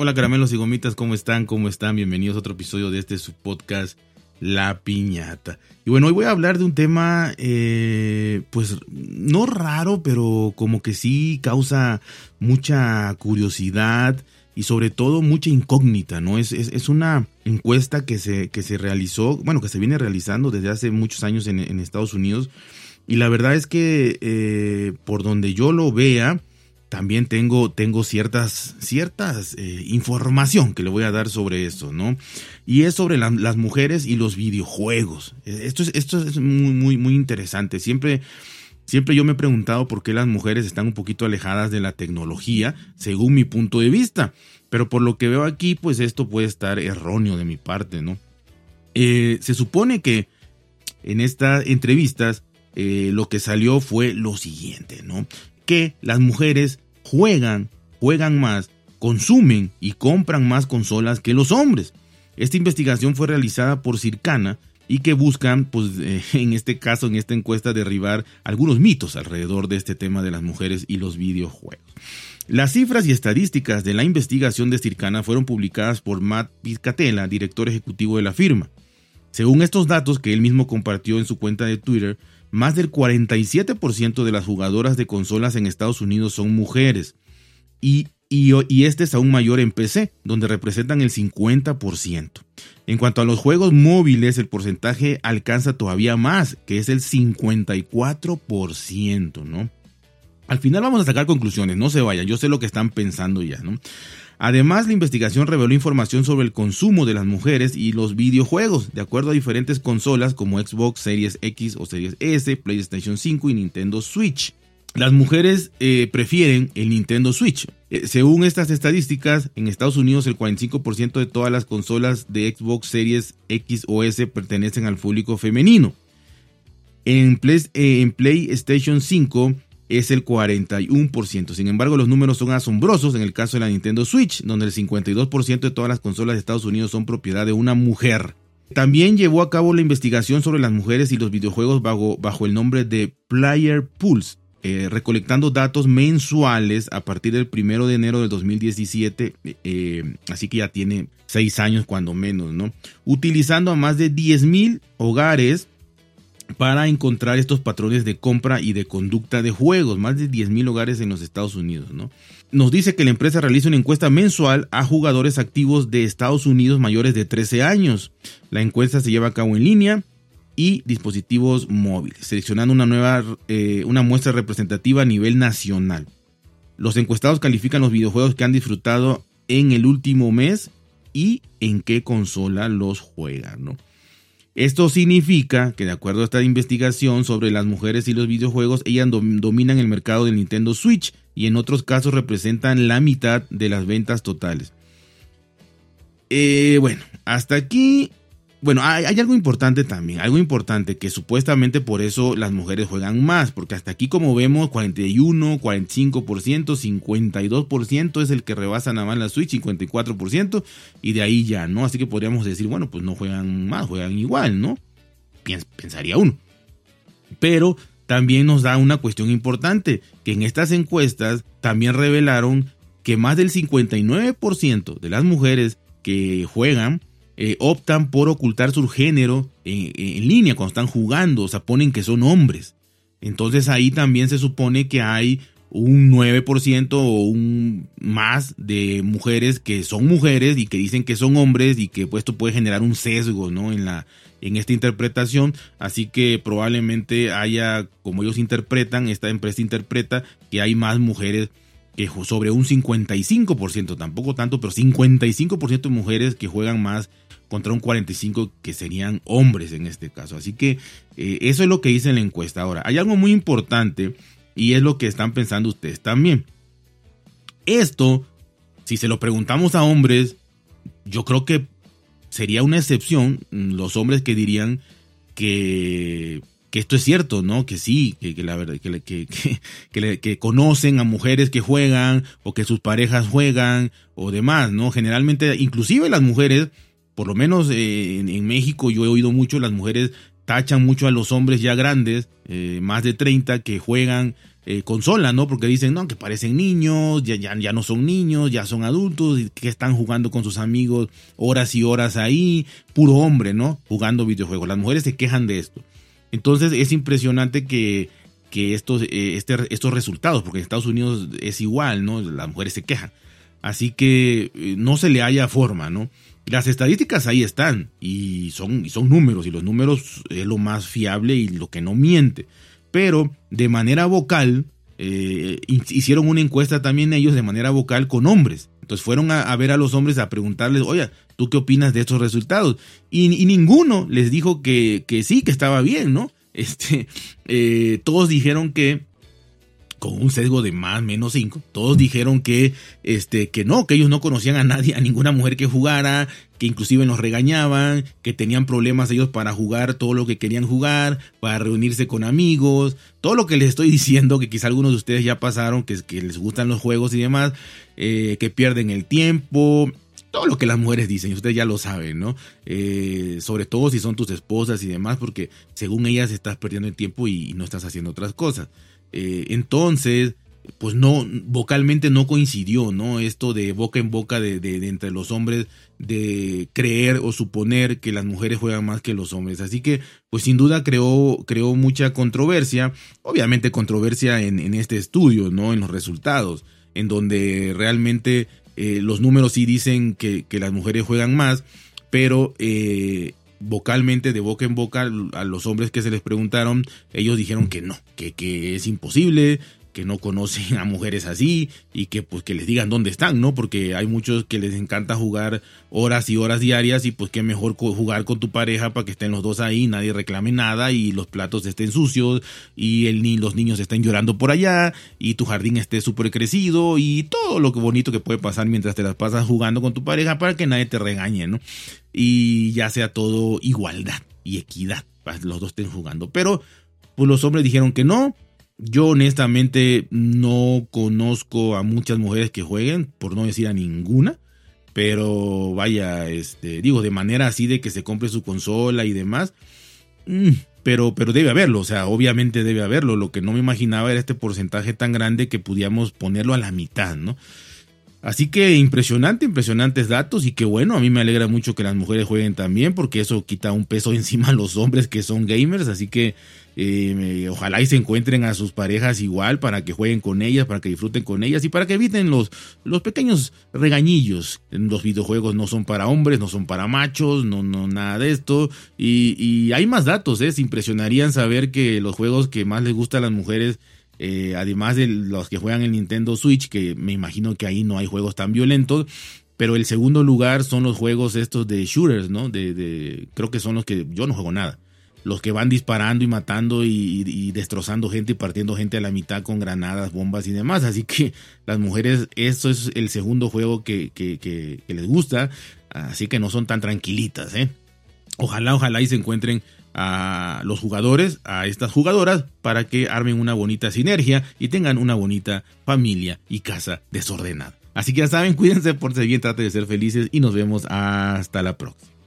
Hola caramelos y gomitas, ¿cómo están? ¿Cómo están? Bienvenidos a otro episodio de este su podcast La Piñata. Y bueno, hoy voy a hablar de un tema, eh, pues no raro, pero como que sí causa mucha curiosidad y sobre todo mucha incógnita, ¿no? Es, es, una encuesta que se, que se realizó, bueno, que se viene realizando desde hace muchos años en, Estados Unidos. Y la verdad es que eh, por donde yo lo vea, también tengo, tengo ciertas, ciertas eh, información que le voy a dar sobre esto, ¿no? Y es sobre las mujeres y los videojuegos. Esto es, esto es muy, muy, muy interesante. Siempre, siempre yo me he preguntado por qué las mujeres están un poquito alejadas de la tecnología, según mi punto de vista. Pero por lo que veo aquí, pues esto puede estar erróneo de mi parte, ¿no? Eh, se supone que en estas entrevistas eh, lo que salió fue lo siguiente, ¿no? Que las mujeres juegan, juegan más, consumen y compran más consolas que los hombres. Esta investigación fue realizada por Circana y que buscan, pues eh, en este caso, en esta encuesta, derribar algunos mitos alrededor de este tema de las mujeres y los videojuegos. Las cifras y estadísticas de la investigación de Circana fueron publicadas por Matt Piscatella, director ejecutivo de la firma. Según estos datos que él mismo compartió en su cuenta de Twitter, más del 47% de las jugadoras de consolas en Estados Unidos son mujeres. Y, este es aún mayor en PC, donde representan el 50%. En cuanto a los juegos móviles, el porcentaje alcanza todavía más, que es el 54%, ¿no? Al final vamos a sacar conclusiones, no se vayan, yo sé lo que están pensando ya, ¿no? Además, la investigación reveló información sobre el consumo de las mujeres y los videojuegos, de acuerdo a diferentes consolas como Xbox Series X o Series S, PlayStation 5 y Nintendo Switch. Las mujeres eh, prefieren el Nintendo Switch. Eh, según estas estadísticas, en Estados Unidos el 45% de todas las consolas de Xbox Series X o S pertenecen al público femenino. En, eh, en PlayStation 5 es el 41%. Sin embargo, los números son asombrosos en el caso de la Nintendo Switch, donde el 52% de todas las consolas de Estados Unidos son propiedad de una mujer. También llevó a cabo la investigación sobre las mujeres y los videojuegos bajo, bajo el nombre de Player Pulse, eh, recolectando datos mensuales a partir del 1 de enero del 2017, eh, así que ya tiene 6 años cuando menos, ¿no? Utilizando a más de 10.000 hogares para encontrar estos patrones de compra y de conducta de juegos, más de 10.000 hogares en los Estados Unidos. ¿no? Nos dice que la empresa realiza una encuesta mensual a jugadores activos de Estados Unidos mayores de 13 años. La encuesta se lleva a cabo en línea y dispositivos móviles, seleccionando una nueva eh, una muestra representativa a nivel nacional. Los encuestados califican los videojuegos que han disfrutado en el último mes y en qué consola los juegan, ¿no? Esto significa que de acuerdo a esta investigación sobre las mujeres y los videojuegos, ellas dominan el mercado del Nintendo Switch y en otros casos representan la mitad de las ventas totales. Eh, bueno, hasta aquí bueno, hay, algo importante también, algo importante que supuestamente por eso las mujeres juegan más, porque hasta aquí como vemos 41, 45%, 52% es el que rebasa nada más la Switch, 54% y de ahí ya, ¿no? Así que podríamos decir, bueno, pues no juegan más, juegan igual, ¿no? pensaría uno. Pero también nos da una cuestión importante, que en estas encuestas también revelaron que más del 59% de las mujeres que juegan eh, optan por ocultar su género en, línea cuando están jugando, o sea, ponen que son hombres. Entonces ahí también se supone que hay un 9% o un más de mujeres que son mujeres y que dicen que son hombres y que pues, esto puede generar un sesgo ¿no? en, la, en esta interpretación. Así que probablemente haya, como ellos interpretan, esta empresa interpreta que hay más mujeres que sobre un 55%, tampoco tanto, pero 55% de mujeres que juegan más contra un 45 que serían hombres en este caso. Así que eh, eso es lo que dice la encuesta. Ahora, hay algo muy importante y es lo que están pensando ustedes también. Esto, si se lo preguntamos a hombres, yo creo que sería una excepción los hombres que dirían que, que esto es cierto, ¿no? Que sí, que, la verdad, que, que, que, conocen a mujeres que juegan o que sus parejas juegan o demás, ¿no? Generalmente, inclusive las mujeres por lo menos eh, en, México yo he oído mucho, las mujeres tachan mucho a los hombres ya grandes, eh, más de 30, que juegan eh, consola, ¿no? Porque dicen, no, que parecen niños, ya, ya, ya no son niños, ya son adultos, que están jugando con sus amigos horas y horas ahí, puro hombre, ¿no? Jugando videojuegos. Las mujeres se quejan de esto. Entonces es impresionante que, que estos, eh, este, estos resultados, porque en Estados Unidos es igual, ¿no? Las mujeres se quejan. Así que no se le haya forma, ¿no? Las estadísticas ahí están y son, son números y los números es lo más fiable y lo que no miente. Pero de manera vocal, eh, hicieron una encuesta también ellos de manera vocal con hombres. Entonces fueron a, ver a los hombres a preguntarles, oye, ¿tú qué opinas de estos resultados? Y, ninguno les dijo que, que, sí, que estaba bien, ¿no? Este, eh, todos dijeron que con un sesgo de más menos 5. Todos dijeron que, este, que no, que ellos no conocían a nadie, a ninguna mujer que jugara, que inclusive nos regañaban, que tenían problemas ellos para jugar todo lo que querían jugar, para reunirse con amigos, todo lo que les estoy diciendo, que quizá algunos de ustedes ya pasaron, que, les gustan los juegos y demás, eh, que pierden el tiempo, todo lo que las mujeres dicen, ustedes ya lo saben, ¿no? Eh, sobre todo si son tus esposas y demás, porque según ellas estás perdiendo el tiempo y no estás haciendo otras cosas. Eh, entonces, pues no, vocalmente no coincidió, ¿no? Esto de boca en boca de, entre los hombres, de creer o suponer que las mujeres juegan más que los hombres. Así que, pues sin duda creó, creó mucha controversia, obviamente controversia en, en este estudio, ¿no? En los resultados, en donde realmente eh, los números sí dicen que, que, las mujeres juegan más, pero eh, vocalmente, de boca en boca, a los hombres que se les preguntaron, ellos dijeron que no, que, que es imposible, que no conocen a mujeres así y que pues que les digan dónde están, ¿no? Porque hay muchos que les encanta jugar horas y horas diarias y pues qué mejor jugar con tu pareja para que estén los dos ahí, nadie reclame nada y los platos estén sucios y el, ni los niños estén llorando por allá y tu jardín esté súper crecido y todo lo que bonito que puede pasar mientras te las pasas jugando con tu pareja para que nadie te regañe, ¿no? Y ya sea todo igualdad y equidad, los dos estén jugando. Pero pues los hombres dijeron que no, yo honestamente no conozco a muchas mujeres que jueguen, por no decir a ninguna. Pero vaya, este, digo, de manera así de que se compre su consola y demás. Mm, pero, pero debe haberlo, o sea, obviamente debe haberlo. Lo que no me imaginaba era este porcentaje tan grande que pudiéramos ponerlo a la mitad, ¿no? Así que impresionante, impresionantes datos y que bueno, a mí me alegra mucho que las mujeres jueguen también porque eso quita un peso encima a los hombres que son gamers, así que eh, ojalá y se encuentren a sus parejas igual para que jueguen con ellas, para que disfruten con ellas y para que eviten los, los pequeños regañillos. Los videojuegos no son para hombres, no son para machos, no, no nada de esto. Y, y hay más datos, ¿eh? se impresionarían saber que los juegos que más les gustan a las mujeres eh, además de los que juegan en Nintendo Switch, que me imagino que ahí no hay juegos tan violentos. Pero el segundo lugar son los juegos estos de shooters, ¿no? De, creo que son los que yo no juego nada. Los que van disparando y matando y, destrozando gente y partiendo gente a la mitad con granadas, bombas y demás. Así que las mujeres, eso es el segundo juego que, que les gusta. Así que no son tan tranquilitas, ¿eh? Ojalá, ojalá y se encuentren a los jugadores, a estas jugadoras, para que armen una bonita sinergia y tengan una bonita familia y casa desordenada. Así que ya saben, cuídense, por ser bien, traten de ser felices y nos vemos hasta la próxima.